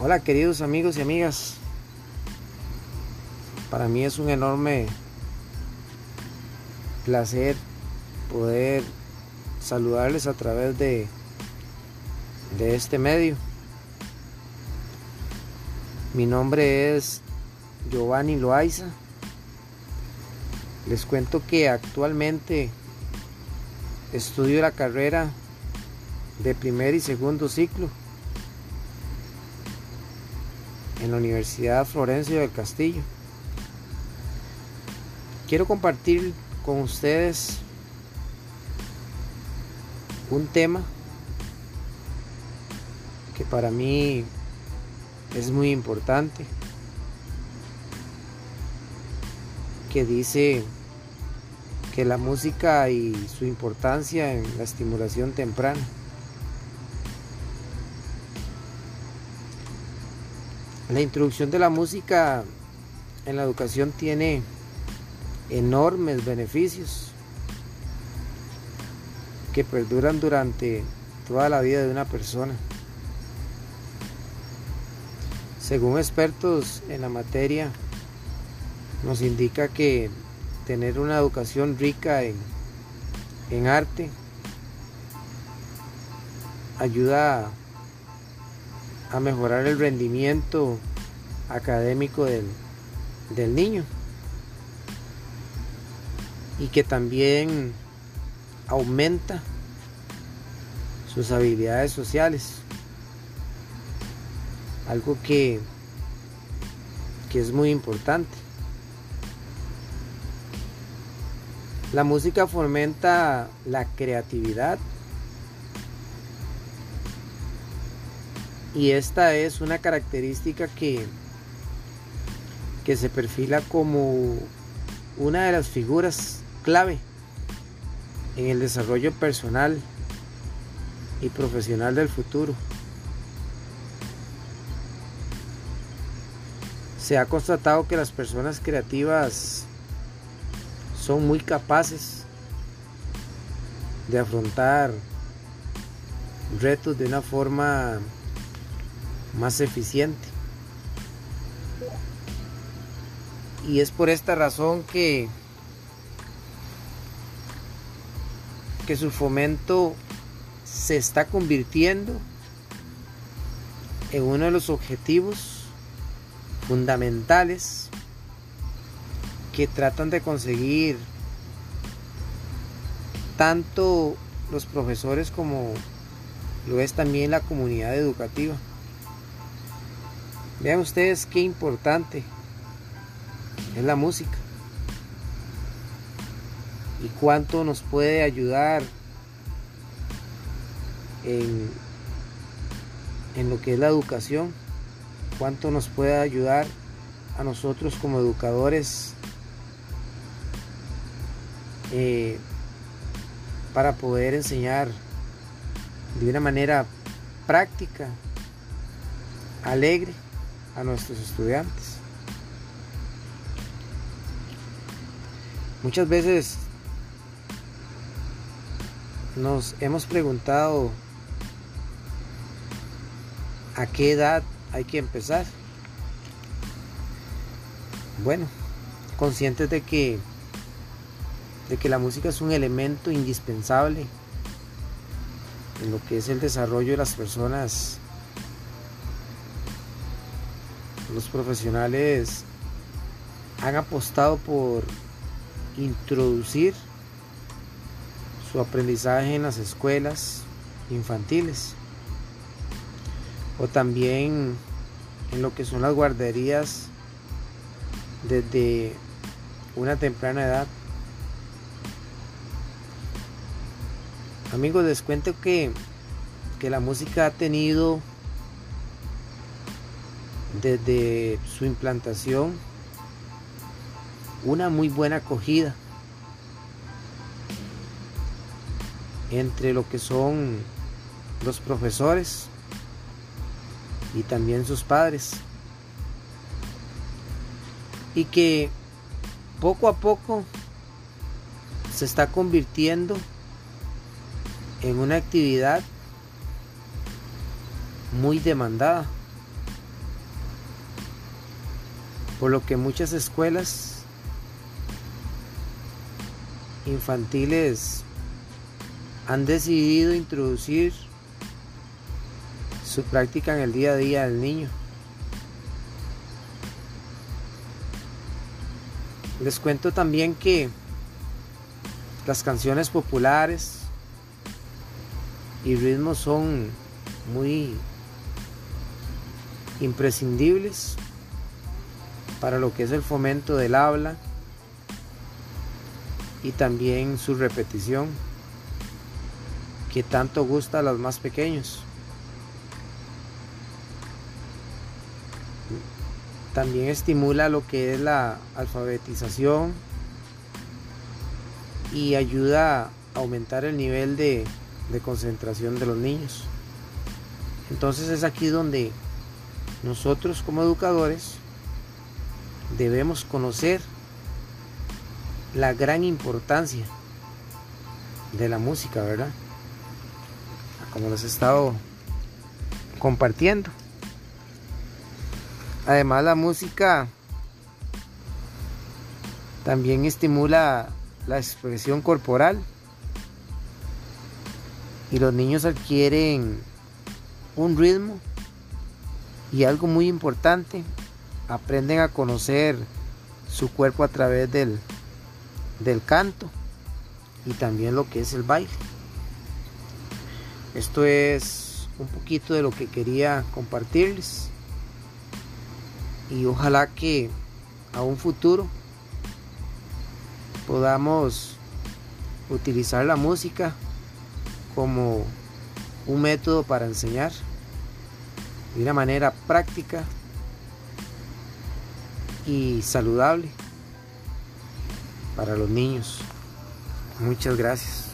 Hola queridos amigos y amigas. Para mí es un enorme placer poder saludarles a través de, de este medio. Mi nombre es Giovanni Loaiza. Les cuento que actualmente estudio la carrera de primer y segundo ciclo en la Universidad Florencio del Castillo. Quiero compartir con ustedes un tema que para mí es muy importante, que dice que la música y su importancia en la estimulación temprana. La introducción de la música en la educación tiene enormes beneficios que perduran durante toda la vida de una persona. Según expertos en la materia, nos indica que tener una educación rica en, en arte ayuda a a mejorar el rendimiento académico del, del niño. Y que también aumenta sus habilidades sociales. Algo que, que es muy importante. La música fomenta la creatividad Y esta es una característica que, que se perfila como una de las figuras clave en el desarrollo personal y profesional del futuro. Se ha constatado que las personas creativas son muy capaces de afrontar retos de una forma más eficiente. Y es por esta razón que, que su fomento se está convirtiendo en uno de los objetivos fundamentales que tratan de conseguir tanto los profesores como lo es también la comunidad educativa. Vean ustedes qué importante es la música. Y cuánto nos puede ayudar en, en lo que es la educación, cuánto nos puede ayudar a nosotros como educadores eh, para poder enseñar de una manera práctica, alegre a nuestros estudiantes. Muchas veces nos hemos preguntado a qué edad hay que empezar. Bueno, conscientes de que de que la música es un elemento indispensable en lo que es el desarrollo de las personas los profesionales han apostado por introducir su aprendizaje en las escuelas infantiles o también en lo que son las guarderías desde una temprana edad. Amigos, les cuento que, que la música ha tenido desde su implantación una muy buena acogida entre lo que son los profesores y también sus padres. Y que poco a poco se está convirtiendo en una actividad muy demandada por lo que muchas escuelas infantiles han decidido introducir su práctica en el día a día del niño. Les cuento también que las canciones populares y ritmos son muy imprescindibles para lo que es el fomento del habla y también su repetición que tanto gusta a los más pequeños. También estimula lo que es la alfabetización y ayuda a aumentar el nivel de, de concentración de los niños. Entonces es aquí donde nosotros como educadores debemos conocer la gran importancia de la música, ¿verdad? Como les he estado compartiendo. Además la música también estimula la expresión corporal y los niños adquieren un ritmo y algo muy importante, aprenden a conocer su cuerpo a través del, del canto y también lo que es el baile. Esto es un poquito de lo que quería compartirles y ojalá que a un futuro podamos utilizar la música como un método para enseñar de una manera práctica y saludable para los niños. Muchas gracias.